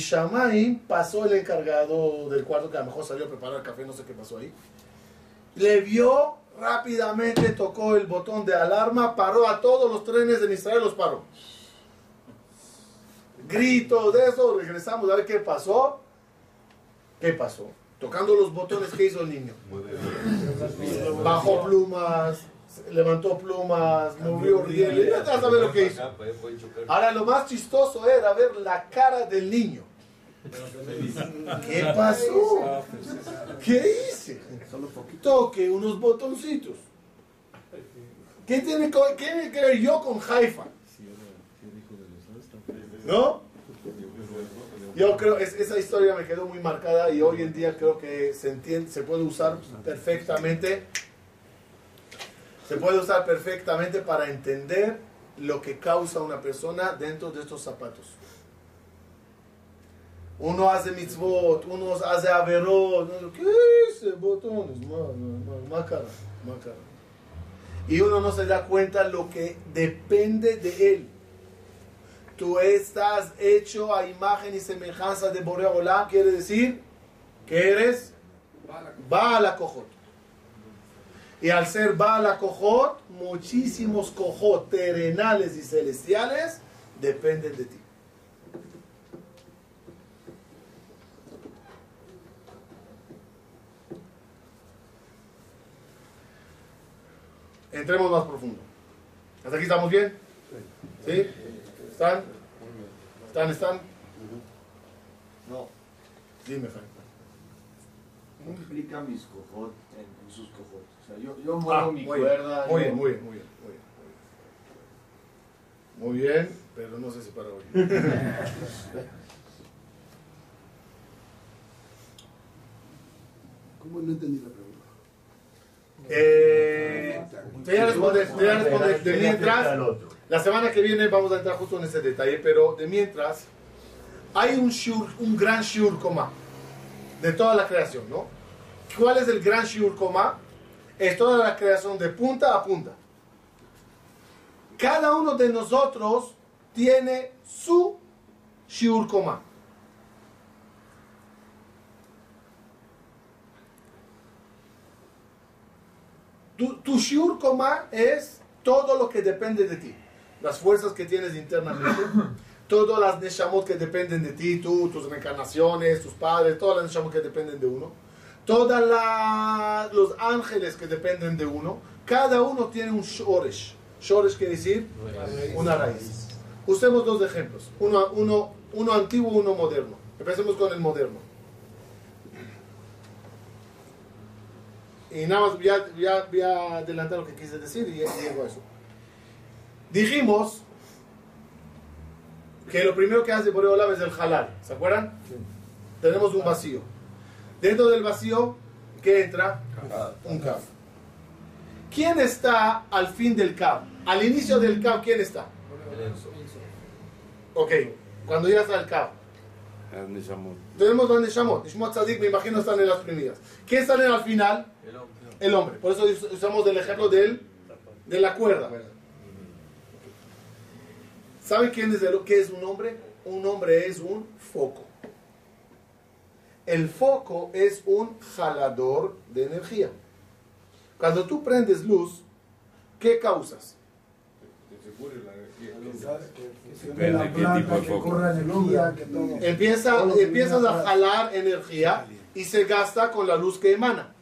pasó el encargado del cuarto, que a lo mejor salió a preparar café, no sé qué pasó ahí. Le vio rápidamente, tocó el botón de alarma, paró a todos los trenes en Israel, los paró. Gritos de eso, regresamos a ver qué pasó. ¿Qué pasó? Tocando los botones, ¿qué hizo el niño? Bajó plumas, levantó plumas, movió rieles. Ya ver lo que hizo. Ahora lo más chistoso era ver la cara del niño. ¿Qué pasó? ¿Qué hice? Toque unos botoncitos. ¿Qué tiene, co- qué tiene que ver yo con Haifa? ¿No? Yo creo es esa historia me quedó muy marcada y hoy en día creo que se entiende, se puede usar perfectamente, se puede usar perfectamente para entender lo que causa una persona dentro de estos zapatos. Uno hace mitzvot, uno hace averot, ¿qué dice? Botones, ma- cara, ma- cara. Y uno no se da cuenta lo que depende de él. Tú estás hecho a imagen y semejanza de Borea Olam, quiere decir que eres Baal Kohot. Y al ser Baal Kohot, muchísimos Kohot terrenales y celestiales dependen de ti. Entremos más profundo. ¿Hasta aquí estamos bien? ¿Sí? ¿Están? ¿Están? ¿Están? No, Dime, Frank. ¿qué implica mis cojot en, en sus cojot? O sea, yo, yo muevo Ah, mi muy bien, cuerda. Muy yo- bien, muy bien, muy bien, muy bien. Muy bien, pero no sé si para hoy. ¿Cómo no entendí la pregunta? Te voy a responder. De mientras, la semana que viene vamos a entrar justo en ese detalle, pero de mientras, hay un gran shiur coma de toda la creación, ¿no? ¿Cuál es el gran shiur coma? Es toda la creación de punta a punta. Cada uno de nosotros tiene su shiur coma. Tu, tu shiur coma es todo lo que depende de ti. Las fuerzas que tienes internamente, todas las neshamot que dependen de ti, tú, tus reencarnaciones, tus padres, todas las neshamot que dependen de uno, todos los ángeles que dependen de uno, cada uno tiene un shoresh. Shoresh quiere decir una raíz. Usemos dos ejemplos, uno, uno, uno antiguo, uno moderno. Empecemos con el moderno. Y nada más voy a, voy a- voy a adelantar lo que quise decir y ya llego a eso. Dijimos que lo primero que hace Boreolam es el halal. ¿Se acuerdan? Tenemos un vacío. Dentro del vacío, ¿qué entra? Un cab. ¿Quién está al fin del cab? Al inicio del cab, ¿quién está? Ok, cuando ya está el cab. Tenemos donde Neshamot. Nishmot Tzadik, me imagino, están en las primeras. ¿Quién sale al final? El hombre. Por eso us- usamos el ejemplo del, de la cuerda. ¿Saben quién es el, qué es un hombre? Un hombre es un foco. El foco es un jalador de energía. Cuando tú prendes luz, ¿qué causas? Depende de qué tipo de foco. energía, que todo. Empieza, Todo lo que empiezas a jalar energía y se gasta con la luz que emana.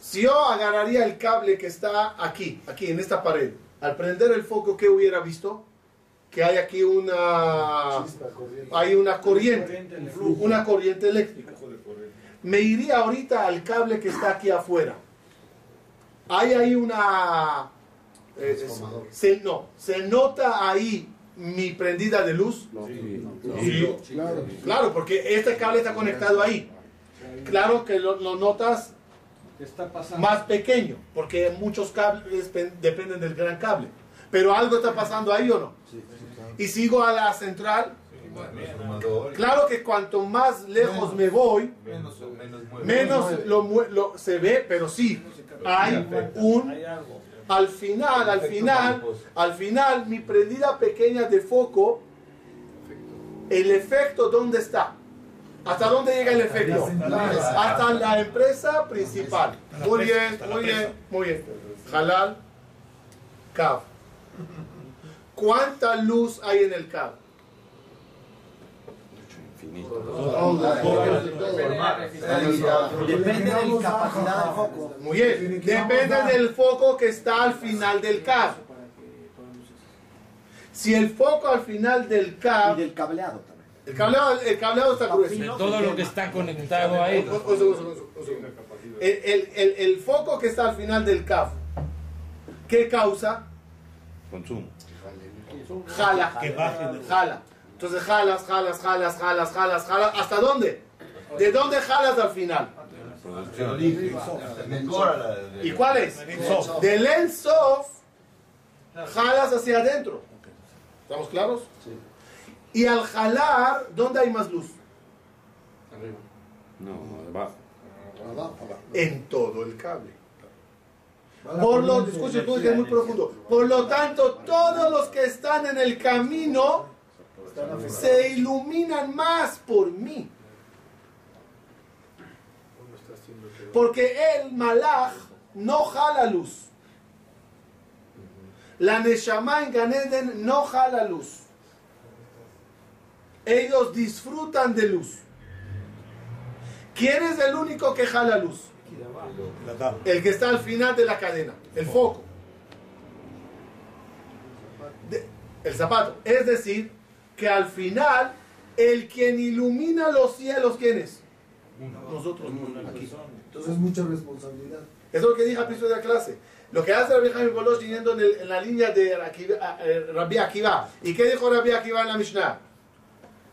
Si yo agarraría el cable que está aquí, aquí en esta pared, al prender el foco, ¿qué hubiera visto? Que hay aquí una, hay una corriente, una corriente eléctrica. Me iría ahorita al cable que está aquí afuera. Hay ahí una... eh, se, no, se nota ahí mi prendida de luz. Sí. Claro. Claro, porque este cable está conectado ahí. Claro que lo, lo notas ¿Qué está pasando? más pequeño, porque muchos cables pen- dependen del gran cable. Pero algo está pasando ahí o no. Y sigo a la central. Claro que cuanto más lejos me voy, Menos, menos mueve. menos lo, lo- se ve, pero sí. Hay un al final, al final, al final, mi prendida pequeña de foco, el efecto, ¿dónde está? ¿Hasta dónde llega el efecto? Hasta la empresa principal. Muy bien, muy bien, muy bien. Halal, cab. ¿Cuánta luz hay en el cab? Infinito. Depende de la capacidad del foco. Muy bien. Depende del foco que está al final del cab. Si el foco al final del Y cab, del cableado también. el cableado, el cableado está grueso. Todo lo que está conectado un segundo. El, el- el- el foco que está al final del CAF, ¿qué causa? Consumo. Jala. Que baje. Jala. Entonces jalas, jalas, jalas, jalas, jalas, jalas. ¿Hasta dónde? ¿De dónde jalas al final? ¿Y cuál es? Del Ensof jalas hacia adentro. ¿Estamos claros? Y al jalar, ¿dónde hay más luz? No, abajo. Abajo, abajo. En todo el cable. Por lo, tú, es muy profundo. Por lo tanto, todos los que están en el camino se iluminan más por mí. Porque el malach no jala luz. La Neshama en Gan Eden no jala luz. Ellos disfrutan de luz. ¿Quién es el único que jala luz? El que está al final de la cadena, el foco. El zapato. Es decir, que al final, el quien ilumina los cielos, ¿quién es? Nosotros. Aquí. Entonces es mucha responsabilidad. Eso es lo que dije al principio de la clase. Lo que hace Rabbi Jaime Bolosh yendo en, el- en la línea de eh, Rabbi Akiva. ¿Y qué dijo Rabbi Akiva en la Mishnah?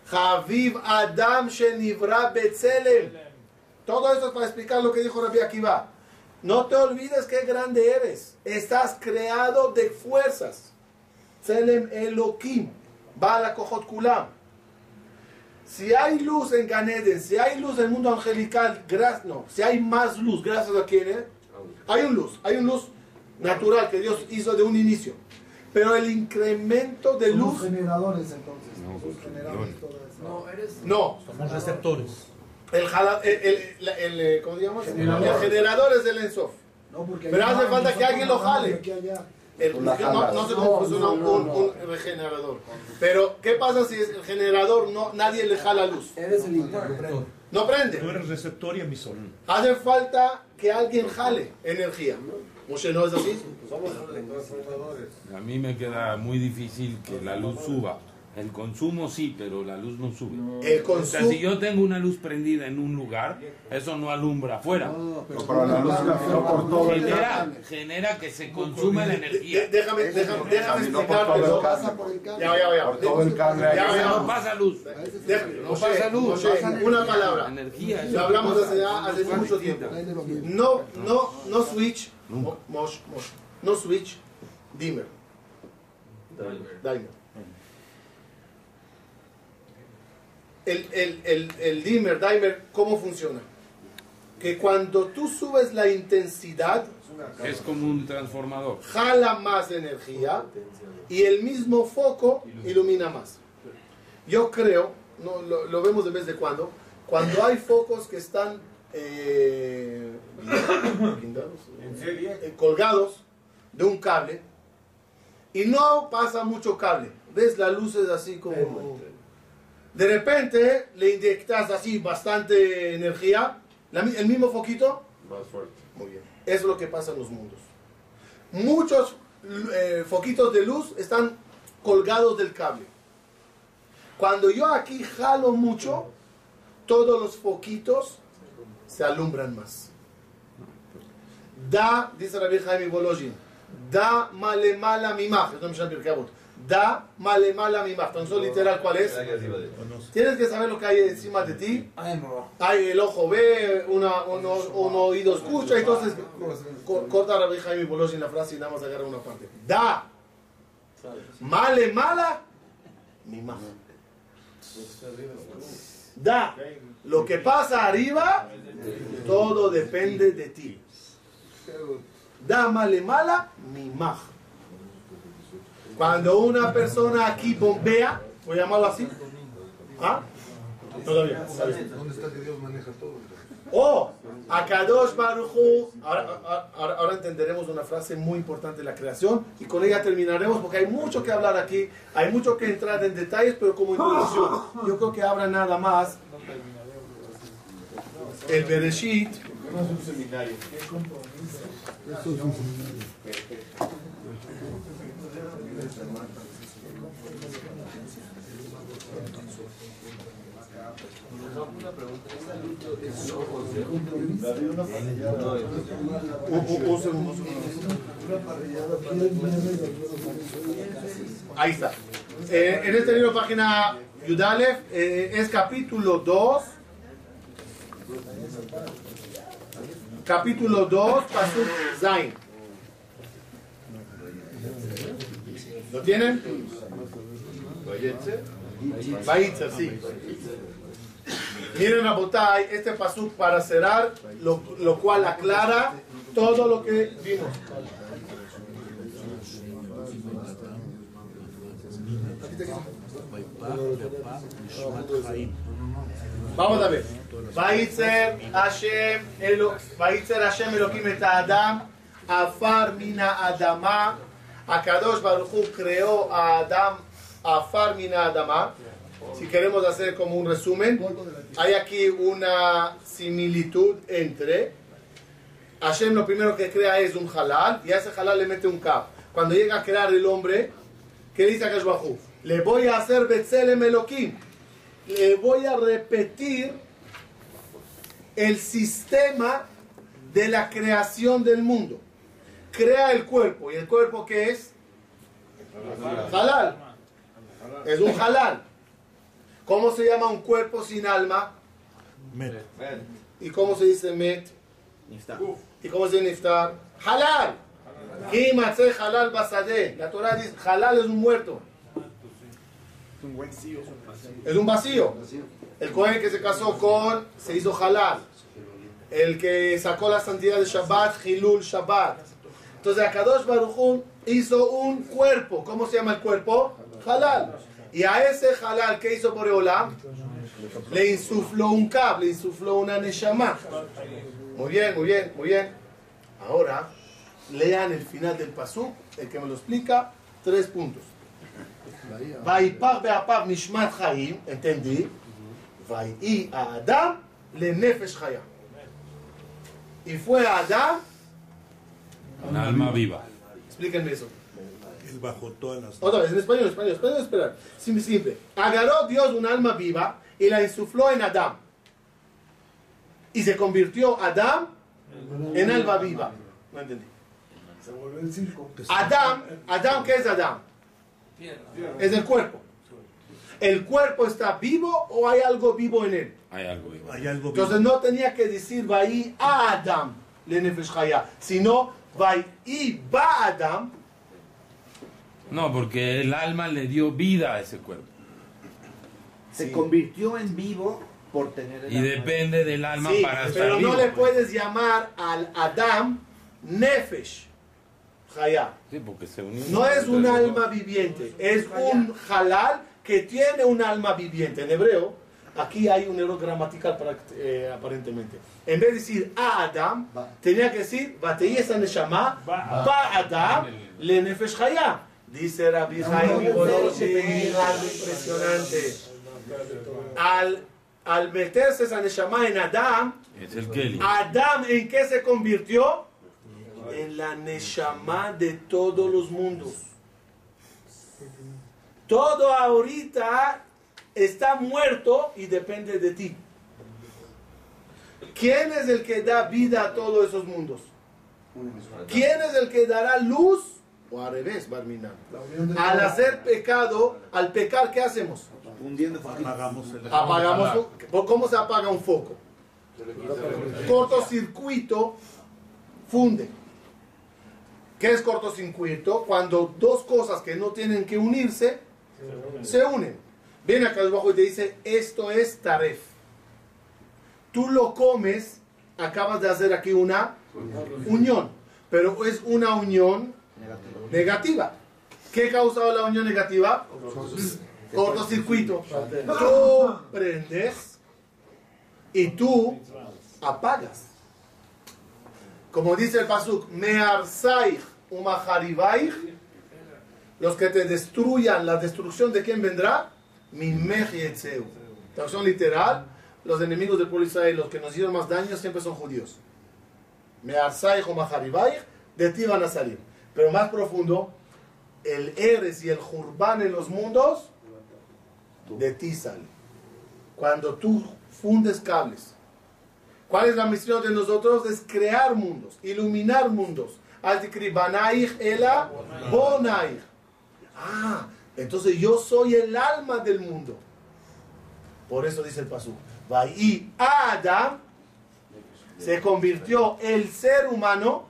Javiv Adam Shenivra Betzelem. Todo eso es para explicar lo que dijo Rabbi Akiva. No te olvides qué grande eres. Estás creado de fuerzas. Tzelem Elohim. Bala Kohot Kulam. Si hay luz en Ganeden, si hay luz en el mundo angelical, gra- no, si hay más luz, gracias a quién, eh? Hay un luz, hay un luz natural que Dios hizo de un inicio. Pero el incremento de Somos luz, generadores entonces. No, Somos generadores todo eso. No, eres. no. Somos receptores. El, el, el- el, eh, ¿cómo se llama? Generador. El generador es el Ensof. No, porque Pero hace falta que alguien lo jale. El- Tú no, no se confusiona no, un, no, un- un regenerador. Pero, ¿qué pasa si el generador no, nadie le jala luz? Eres el interruptor. No Tú prende. eres receptor y emisor. Hace falta que alguien jale energía. Moshe, ¿no es así? Somos transformadores. A mí me queda muy difícil que la luz suba. El consumo sí, pero la luz no sube. El O sea, si yo tengo una luz prendida en un lugar, eso no alumbra afuera. No, pero, pero la luz por todo el Genera, genera que se consume la De- energía. déjame, déjame, déjame el explicártelo. pasa por el cable. Ya, ya, ya. Por todo el cable Ya, ahí. ya. No pasa luz. No pasa luz, una palabra. Energía. Lo hablamos hace, hace mucho tiempo. No, no, no switch. Mo- Mosh, Mosh. No switch. Dimmer. Dimer. El, el, el, el dimmer, dimer, ¿cómo funciona? que cuando tú subes la intensidad, Es como un transformador. jala más energía y el mismo foco ilumina más. Yo creo, no, lo, lo vemos de vez de cuando, cuando hay focos que están eh, eh, colgados de un cable y no pasa mucho cable. Ves las luces así como... De repente le inyectas así bastante energía, la mi- el mismo foquito Más fuerte. muy bien. Eso es lo que pasa en los mundos. Muchos eh, foquitos de luz están colgados del cable. Cuando yo aquí jalo mucho, todos los foquitos se alumbran más. Da, dice Rabbi Jaime Bolojin, da male mala mimach. Es Da male mala mimach. Entonces, literal, ¿cuál es? Tienes que saber lo que hay encima de ti. Hay el ojo ve, una, uno, un oído escucha, entonces co- corta Rabbi Jaime Boloshin la frase y nada más agarra una parte. Da, male, mala, mi ma. Da, lo que pasa arriba, todo depende de ti. Da, male, mala, mi ma. Cuando una persona aquí bombea, voy a llamarlo así, ¿ah? Todavía. ¿Dónde está que Dios maneja todo? Oh, Akadosh Baruchu. Ahora, ahora- ahora, ahora entenderemos una frase muy importante de la creación y con ella terminaremos porque hay mucho que hablar aquí, hay mucho que entrar en detalles, pero como introducción, yo creo que habrá nada más el Bereshit. No es un seminario. Un, un- un segundo, un segundo. Ahí está. Eh, en este libro, página Yudalev, eh, es capítulo 2. Capítulo 2, Pasuk Zain. ¿Lo tienen? Baitzer, sí. Miren a Botay, este pasuk para cerrar, lo, lo cual aclara todo lo que vimos. Vamos a ver. Baitzer Hashem, Baitzer Hashem Elohim et Adam, Afar mina Adama, Akadosh Baruch Hu creó a Adam, Afar mina Adama. Si queremos hacer como un resumen, hay aquí una similitud entre Hashem lo primero que crea es un halal y a ese halal le mete un kaf. Cuando llega a crear el hombre, ¿qué dice Akash Bajú? Le voy a hacer Betzelem Elohim. Le voy a repetir el sistema de la creación del mundo. Crea el cuerpo. ¿Y el cuerpo qué es? Halal. Es un halal. ¿Cómo se llama un cuerpo sin alma? ¿Y cómo se dice met? ¿Y cómo se dice niftar? Halal. Halal basadeh. La Torah dice, halal es un muerto. Es un vacío. El Cohen que se casó con, se hizo halal. El que sacó la santidad de Shabbat, Hilul Shabbat. Entonces Akadosh Baruchum hizo un cuerpo. ¿Cómo se llama el cuerpo? Halal. Y a ese halal que hizo Boreolam, le insufló un cable, le insufló una neshama. Muy bien, muy bien, muy bien. Ahora, lean el final del pasú, el que me lo explica, tres puntos. Vaipar beapav nishmat chayim, entendí. Vai a Adam le nefesh chayam. Y fue a Adam un alma viva. explíquenme eso. Él bajó todas las... Otra vez, en español, en español, español, esperar. Simple, simple. Agarró Dios un alma viva y la insufló en Adán. Y se convirtió Adán en alma viva. No entendí. Se volvió el circo. Adán, Adán, ¿qué es Adán? Es el cuerpo. ¿El cuerpo está vivo o hay algo vivo en él? Hay algo vivo. Hay algo Entonces no tenía que decir Vaí a Adam le nefesh chaya, sino Vaí ba Adam No, porque el alma le dio vida a ese cuerpo. Se convirtió en vivo Por tener el Y alma. depende del alma Sí, para estar pero vivo. no le puedes llamar al Adam Nefesh. Hayá. Sí, porque se unió. No es un alma viviente, es un halal que tiene un alma viviente. En hebreo, aquí hay un error gramatical para- eh, aparentemente. En vez de decir a Adam, tenía que decir Bateyesa Neshama, ba Adam, le Nefesh Hayá. Dice Rabbi Jaime algo impresionante. Al, al meterse esa Neshama en Adam, Es el Kelly. Adam en qué se convirtió? En la Neshama de todos los mundos. Todo ahorita está muerto y depende de ti. ¿Quién es el que da vida a todos esos mundos? ¿Quién es el que dará luz? O al revés, Barminan. Al hacer pecado, al pecar, ¿qué hacemos? Apagamos el Apagamos. un- ¿Cómo se apaga un foco? Cortocircuito funde. ¿Qué es cortocircuito? Cuando dos cosas que no tienen que unirse se unen. Viene acá abajo y te dice, esto es taref. Tú lo comes, acabas de hacer aquí una unión, pero es una unión negativa. ¿Qué causa la unión negativa? Cortocircuito. Tú prendes y tú apagas. Como dice el pasuk, mearsaich umaharibaich, los que te destruyan, la destrucción de quién vendrá? Mimech yetzeu. Traducción literal, los enemigos del pueblo de Israel, los que nos hicieron más daño, siempre son judíos. Mearsaich umaharibaich, de ti van a salir. Pero más profundo, el Eres y el Jurban en los mundos, de ti sale. Cuando tú fundes cables. ¿Cuál es la misión de nosotros? Es crear mundos, iluminar mundos. Ah, entonces yo soy el alma del mundo. Por eso dice el pasú. Y Adam se convirtió el ser humano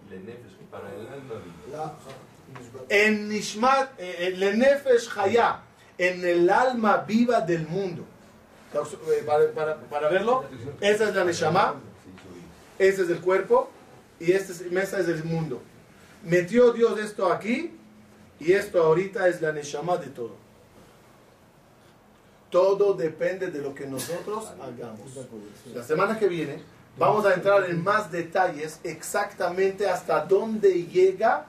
en Nishmat, eh, en Lenefesh Hayá, en el alma viva del mundo. Eh, para verlo, esa es la Neshama, ese es el cuerpo y esta es, esa es el mundo. Metió Dios esto aquí y esto ahorita es la Neshama de todo. Todo depende de lo que nosotros hagamos. La semana que viene vamos a entrar en más detalles exactamente hasta dónde llega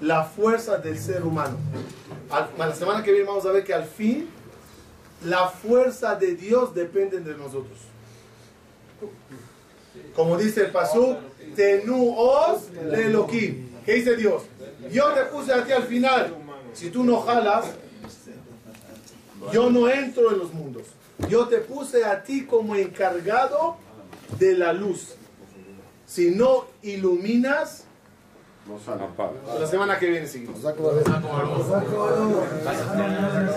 la fuerza del ser humano. La semana que viene vamos a ver que al fin la fuerza de Dios depende de nosotros. Como dice el Pasuk, Tenu os le Elohim. ¿Qué dice Dios? Yo te puse a ti al final. Si tú no jalas, yo no entro en los mundos. Yo te puse a ti como encargado de la luz. Si no iluminas, Apaga. la semana que viene seguimos.